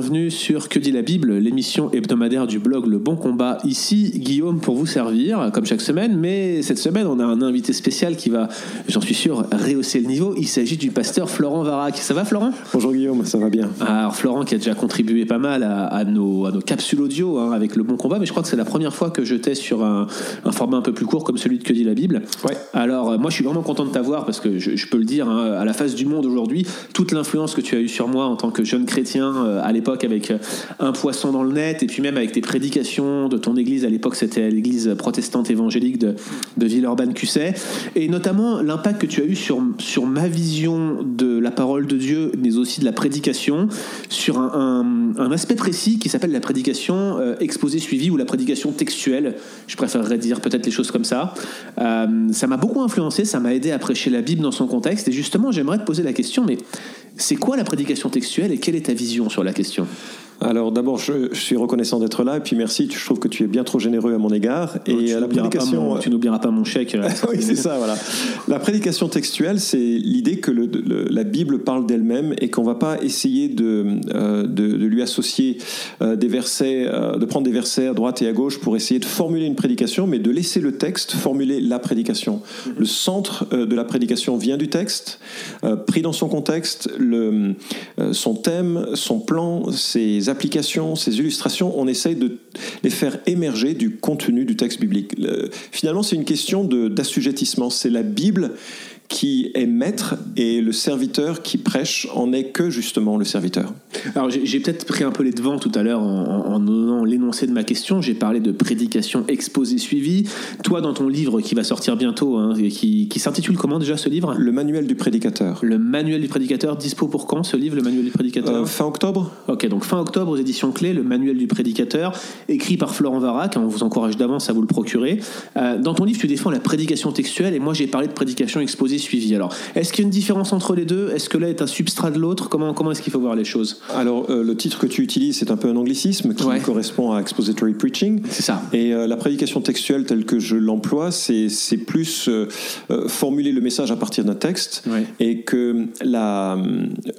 bienvenue sur Que dit la Bible, l'émission hebdomadaire du blog Le Bon Combat. Ici Guillaume pour vous servir, comme chaque semaine, mais cette semaine on a un invité spécial qui va, j'en suis sûr, rehausser le niveau. Il s'agit du pasteur Florent Varac. Ça va Florent? Bonjour Guillaume, ça va bien. Alors Florent qui a déjà contribué pas mal à, nos, à nos, capsules audio hein, avec Le Bon Combat, mais je crois que c'est la première fois que je teste sur un, format un peu plus court comme celui de Que dit la Bible. Ouais. Alors euh, moi je suis vraiment content de t'avoir parce que je, peux le dire, hein, à la face du monde aujourd'hui, toute l'influence que tu as eue sur moi en tant que jeune chrétien euh, à l'époque avec euh, un poisson dans le net et puis même avec tes prédications de ton église. À l'époque, c'était l'église protestante évangélique de, de Villeurbanne-Cusset. Et notamment l'impact que tu as eu sur, sur ma vision de la parole de Dieu, mais aussi de la prédication, sur un, aspect précis qui s'appelle la prédication euh, exposée suivie ou la prédication textuelle. Je préférerais dire peut-être les choses comme ça. ça m'a beaucoup influencé, ça m'a aidé à prêcher la Bible dans son contexte. Et justement, j'aimerais te poser la question, mais c'est quoi la prédication textuelle et quelle est ta vision sur la question? Alors d'abord, je, suis reconnaissant d'être là et puis merci. Je trouve que tu es bien trop généreux à mon égard. Et tu la prédication, tu n'oublieras pas mon chèque. oui, c'est ça. Voilà. La prédication textuelle, c'est l'idée que la Bible parle d'elle-même et qu'on va pas essayer de, euh, de, lui associer euh, des versets, euh, de prendre des versets à droite et à gauche pour essayer de formuler une prédication, mais de laisser le texte formuler la prédication. Le centre de la prédication vient du texte, pris dans son contexte, le, son thème, son plan, ses applications, ces illustrations, on essaye de les faire émerger du contenu du texte biblique. finalement, c'est une question d'assujettissement. C'est la Bible qui est maître et le serviteur qui prêche en est que justement le serviteur. Alors j'ai peut-être pris un peu les devants tout à l'heure en, donnant l'énoncé de ma question. J'ai parlé de prédication exposée suivie. Toi, dans ton livre qui va sortir bientôt, hein, qui, qui s'intitule comment déjà ce livre? Le manuel du prédicateur. Le manuel du prédicateur, dispo pour quand ce livre, le manuel du prédicateur? Euh, Fin octobre. Ok, donc fin octobre aux éditions Clés, le manuel du prédicateur, écrit par Florent Varac. On vous encourage d'avance à vous le procurer. Euh, dans ton livre, tu défends la prédication textuelle et moi j'ai parlé de prédication exposée suivi. Alors, est-ce qu'il y a une différence entre les deux? Est-ce que l'un est un substrat de l'autre? Comment, comment est-ce qu'il faut voir les choses? Alors, euh, le titre que tu utilises, c'est un peu un anglicisme qui correspond à expository preaching. C'est ça. Et euh, la prédication textuelle telle que je l'emploie, c'est, c'est plus euh, formuler le message à partir d'un texte. Et que la,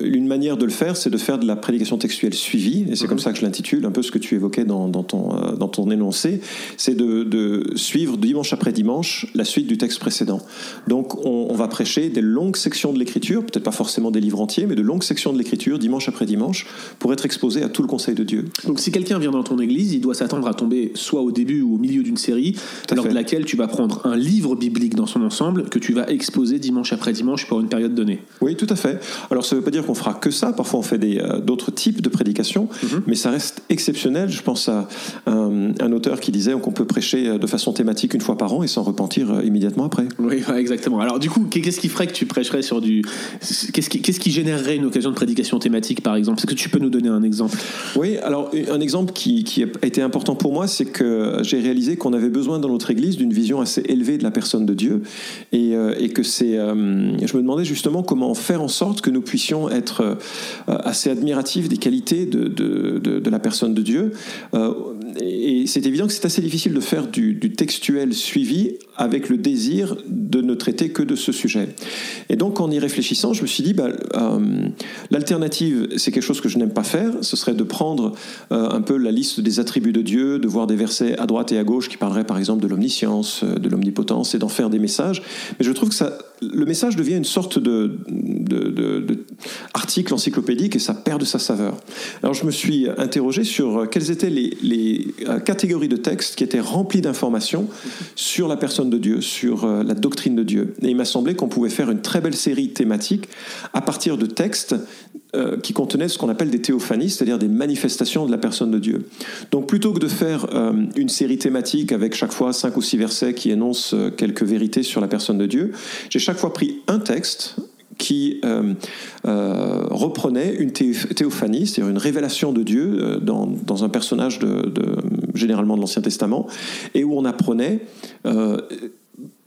une manière de le faire, c'est de faire de la prédication textuelle suivie. Et c'est comme mhm. ça que je l'intitule, un peu ce que tu évoquais dans, dans ton, dans ton énoncé. C'est de, de, suivre dimanche après dimanche la suite du texte précédent. Donc, on, on va prêcher des longues sections de l'écriture, peut-être pas forcément des livres entiers, mais de longues sections de l'écriture, dimanche après dimanche, pour être exposé à tout le conseil de Dieu. Donc si quelqu'un vient dans ton église, il doit s'attendre à tomber soit au début ou au milieu d'une série, lors de laquelle tu vas prendre un livre biblique dans son ensemble que tu vas exposer dimanche après dimanche pour une période donnée. Oui, tout à fait. Alors ça ne veut pas dire qu'on fera que ça, parfois on fait euh, d'autres types de prédications, mhm. mais ça reste exceptionnel. Je pense à un, un auteur qui disait qu'on peut prêcher euh, de façon thématique une fois par an et s'en repentir euh, immédiatement après. Oui, exactement. Alors du coup, qu'est-ce qui ferait que tu prêcherais sur du. Qu'est-ce qui, qu'est-ce qui générerait une occasion de prédication thématique, par exemple? Est-ce que tu peux nous donner un exemple? Oui, alors un exemple qui, qui, a été important pour moi, c'est que j'ai réalisé qu'on avait besoin dans notre Église d'une vision assez élevée de la personne de Dieu. Et, euh, et que c'est. Euh, je me demandais justement comment faire en sorte que nous puissions être euh, assez admiratifs des qualités de, de, de, la personne de Dieu. et c'est évident que c'est assez difficile de faire du, du textuel suivi avec le désir de ne traiter que de ce sujet. Et donc, en y réfléchissant, je me suis dit, bah, euh, l'alternative, c'est quelque chose que je n'aime pas faire. Ce serait de prendre euh, un peu la liste des attributs de Dieu, de voir des versets à droite et à gauche qui parleraient par exemple de l'omniscience, euh, de l'omnipotence, et d'en faire des messages. Mais je trouve que le message devient une sorte de, encyclopédique et ça perd de sa saveur. Alors, je me suis interrogé sur quelles étaient les, les catégories de textes qui étaient remplies d'informations sur la personne de Dieu, sur la doctrine de Dieu. Et il m'a semblé qu'on pouvait faire une très belle série thématique à partir de textes euh, qui contenaient ce qu'on appelle des théophanies, c'est-à-dire des manifestations de la personne de Dieu. Donc plutôt que de faire euh, une série thématique avec chaque fois cinq ou six versets qui énoncent euh, quelques vérités sur la personne de Dieu, j'ai chaque fois pris un texte qui reprenait une théophanie, c'est-à-dire une révélation de Dieu dans, dans, un personnage de, généralement de l'Ancien Testament, et où on apprenait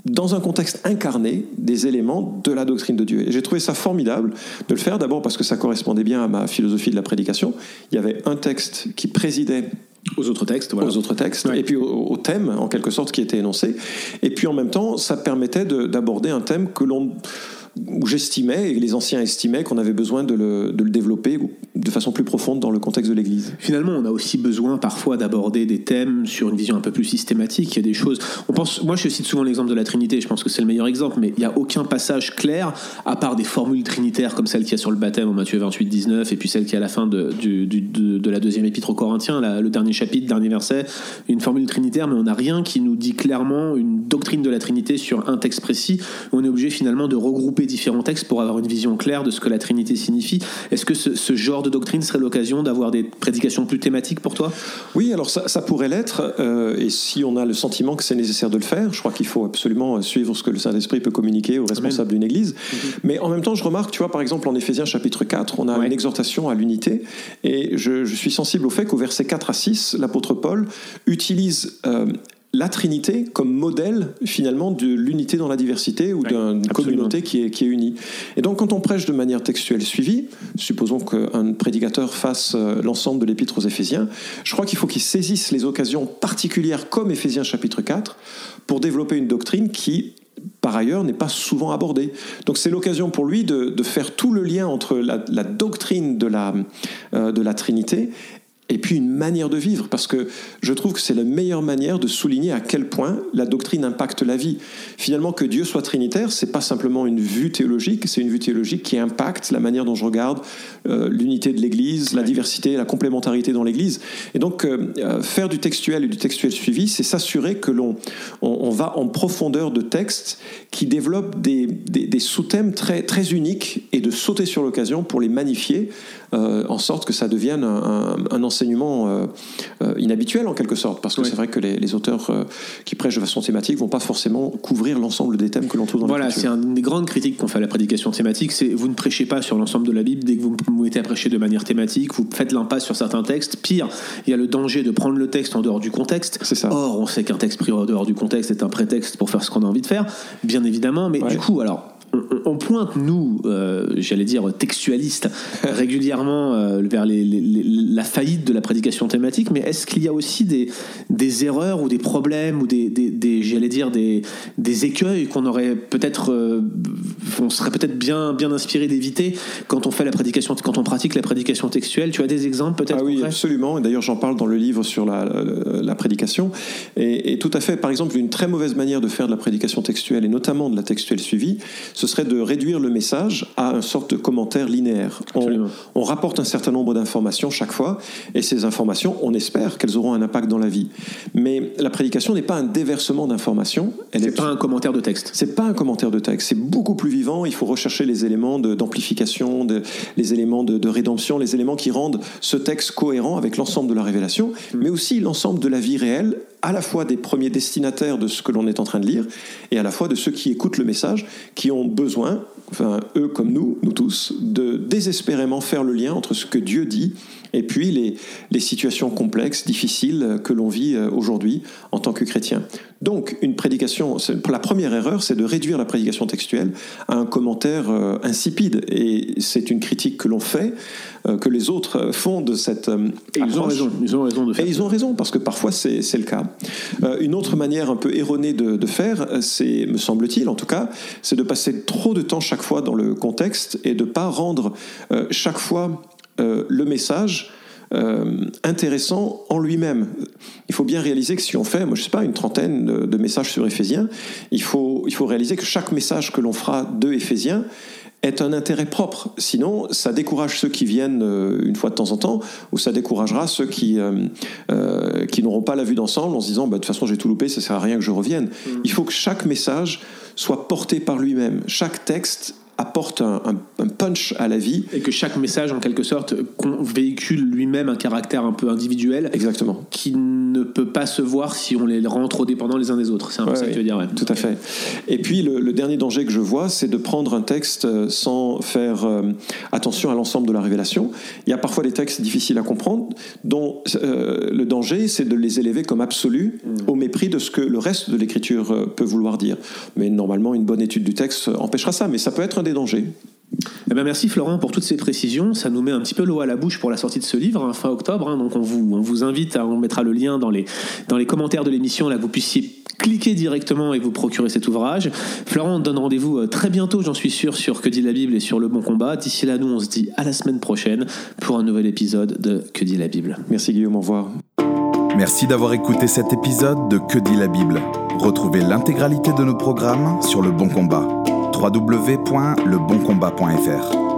dans un contexte incarné des éléments de la doctrine de Dieu. Et j'ai trouvé ça formidable de le faire, d'abord parce que ça correspondait bien à ma philosophie de la prédication. Il y avait un texte qui présidait aux autres textes, voilà. aux autres textes, Ouais. et puis au, au thème, en quelque sorte, qui était énoncé. Et puis en même temps, ça permettait de- d'aborder un thème que l'on où j'estimais, et les anciens estimaient, qu'on avait besoin de le, de le développer de façon plus profonde dans le contexte de l'Église. Finalement, on a aussi besoin parfois d'aborder des thèmes sur une vision un peu plus systématique. Il y a des choses. On pense. Moi, je cite souvent l'exemple de la Trinité. Je pense que c'est le meilleur exemple, mais il n'y a aucun passage clair à part des formules trinitaires comme celle qu'il y a sur le baptême en Matthieu 28, 19, et puis celle qui est à la fin de, du- de, la deuxième épître aux Corinthiens, le dernier chapitre, dernier verset, une formule trinitaire, mais on n'a rien qui nous dit clairement une doctrine de la Trinité sur un texte précis. On est obligé finalement de regrouper différents textes pour avoir une vision claire de ce que la Trinité signifie. Est-ce que ce, ce genre de doctrine serait l'occasion d'avoir des prédications plus thématiques pour toi? Oui, alors ça, ça pourrait l'être, euh, et si on a le sentiment que c'est nécessaire de le faire, je crois qu'il faut absolument suivre ce que le Saint-Esprit peut communiquer aux responsables d'une Église. Mais en même temps, je remarque, tu vois, par exemple, en Éphésiens chapitre 4, on a Ouais. une exhortation à l'unité, et je, je suis sensible au fait qu'au verset 4 à 6, l'apôtre Paul utilise... euh, la Trinité comme modèle finalement de l'unité dans la diversité ou Ouais, d'une communauté qui est, qui est unie. Et donc quand on prêche de manière textuelle suivie, supposons qu'un prédicateur fasse euh, l'ensemble de l'épître aux Éphésiens, je crois qu'il faut qu'il saisisse les occasions particulières comme Éphésiens chapitre 4 pour développer une doctrine qui par ailleurs n'est pas souvent abordée. Donc c'est l'occasion pour lui de, de faire tout le lien entre la, la doctrine de la, euh, de la Trinité et puis une manière de vivre, parce que je trouve que c'est la meilleure manière de souligner à quel point la doctrine impacte la vie. Finalement, que Dieu soit trinitaire, c'est pas simplement une vue théologique, c'est une vue théologique qui impacte la manière dont je regarde euh, l'unité de l'Église, la diversité, la complémentarité dans l'Église. Et donc, euh, euh, faire du textuel et du textuel suivi, c'est s'assurer que l'on on, on va en profondeur de textes qui développent des, des- des sous-thèmes très, très uniques et de sauter sur l'occasion pour les magnifier, euh, en sorte que ça devienne un, un- un enseignement euh, euh, inhabituel en quelque sorte, parce que Oui. c'est vrai que les, les auteurs euh, qui prêchent de façon thématique vont pas forcément couvrir l'ensemble des thèmes que l'on trouve dans Voilà, l'Écriture. c'est une des grandes critiques qu'on fait à la prédication thématique, c'est vous ne prêchez pas sur l'ensemble de la Bible dès que vous vous mettez à prêcher de manière thématique, vous faites l'impasse sur certains textes. Pire, il y a le danger de prendre le texte en dehors du contexte. C'est ça. Or, on sait qu'un texte pris en dehors du contexte est un prétexte pour faire ce qu'on a envie de faire, bien évidemment, mais Ouais. du coup, alors. On- On pointe, nous, euh, j'allais dire textualistes, régulièrement euh, vers les- les- les- la faillite de la prédication thématique, mais est-ce qu'il y a aussi des, des erreurs ou des problèmes ou des, des- des- j'allais dire, des, des écueils qu'on aurait peut-être, euh, on serait peut-être bien, bien inspiré d'éviter quand on fait la prédication, quand on pratique la prédication textuelle? Tu as des exemples peut-être Ah oui, absolument. Et d'ailleurs, j'en parle dans le livre sur la, la- la prédication. Et, et tout à fait, par exemple, une très mauvaise manière de faire de la prédication textuelle, et notamment de la textuelle suivie, ce serait de réduire le message à une sorte de commentaire linéaire. On, rapporte un certain nombre d'informations chaque fois, et ces informations, on espère qu'elles auront un impact dans la vie. Mais la prédication n'est pas un déversement d'informations. Elle C'est est pas un commentaire de texte. c'est pas un commentaire de texte, c'est beaucoup plus vivant. Il faut rechercher les éléments d'amplification, les éléments de, de rédemption, les éléments qui rendent ce texte cohérent avec l'ensemble de la révélation, mais aussi l'ensemble de la vie réelle, à la fois des premiers destinataires de ce que l'on est en train de lire, et à la fois de ceux qui écoutent le message, qui ont besoin, enfin eux comme nous, nous tous, de désespérément faire le lien entre ce que Dieu dit et puis les, les situations complexes, difficiles que l'on vit euh, aujourd'hui en tant que chrétien. Donc, une prédication, la première erreur, c'est de réduire la prédication textuelle à un commentaire euh, insipide. Et c'est une critique que l'on fait, euh, que les autres font de cette Et ils ont raison. Ils ont raison de faire. Et ils ont raison, parce que parfois c'est le cas. Une autre manière un peu erronée de, de faire, c'est, me semble-t-il en tout cas, c'est de passer trop de temps chaque fois dans le contexte et de ne pas rendre euh, chaque fois euh, le message euh, intéressant en lui-même. Il faut bien réaliser que si on fait, moi je sais pas, une trentaine de, de messages sur Éphésiens, il faut, il faut réaliser que chaque message que l'on fera de Éphésiens est un intérêt propre. Sinon, ça décourage ceux qui viennent euh, une fois de temps en temps, ou ça découragera ceux qui, euh, euh, qui n'auront pas la vue d'ensemble en se disant, bah, de toute façon j'ai tout loupé, ça sert à rien que je revienne. Il faut que chaque message soit porté par lui-même. Chaque texte apporte un, un- un punch à la vie. Et que chaque message, en quelque sorte, véhicule lui-même un caractère un peu individuel Exactement. qui ne peut pas se voir si on les rend trop dépendants les uns des autres. C'est un peu Ouais, ça que tu veux dire, ouais. Tout à fait. Et puis le, le dernier danger que je vois, c'est de prendre un texte euh, sans faire euh, attention à l'ensemble de la révélation. Il y a parfois des textes difficiles à comprendre, dont euh, le danger, c'est de les élever comme absolus au mépris de ce que le reste de l'écriture peut vouloir dire. Mais normalement, une bonne étude du texte empêchera ça, mais ça peut être un des dangers. Eh ben merci Florent pour toutes ces précisions. Ça nous met un petit peu l'eau à la bouche pour la sortie de ce livre, hein, fin octobre. Hein. donc on vous, on vous invite, à, on mettra le lien dans les, dans les commentaires de l'émission, là que vous puissiez cliquer directement et vous procurer cet ouvrage. Florent, on donne rendez-vous euh, très bientôt, j'en suis sûr, sur Que dit la Bible et sur le bon combat. D'ici là, nous, on se dit à la semaine prochaine pour un nouvel épisode de Que dit la Bible. Merci Guillaume, au revoir. Merci d'avoir écouté cet épisode de Que dit la Bible. Retrouvez l'intégralité de nos programmes sur Le Bon Combat. www.leboncombat.fr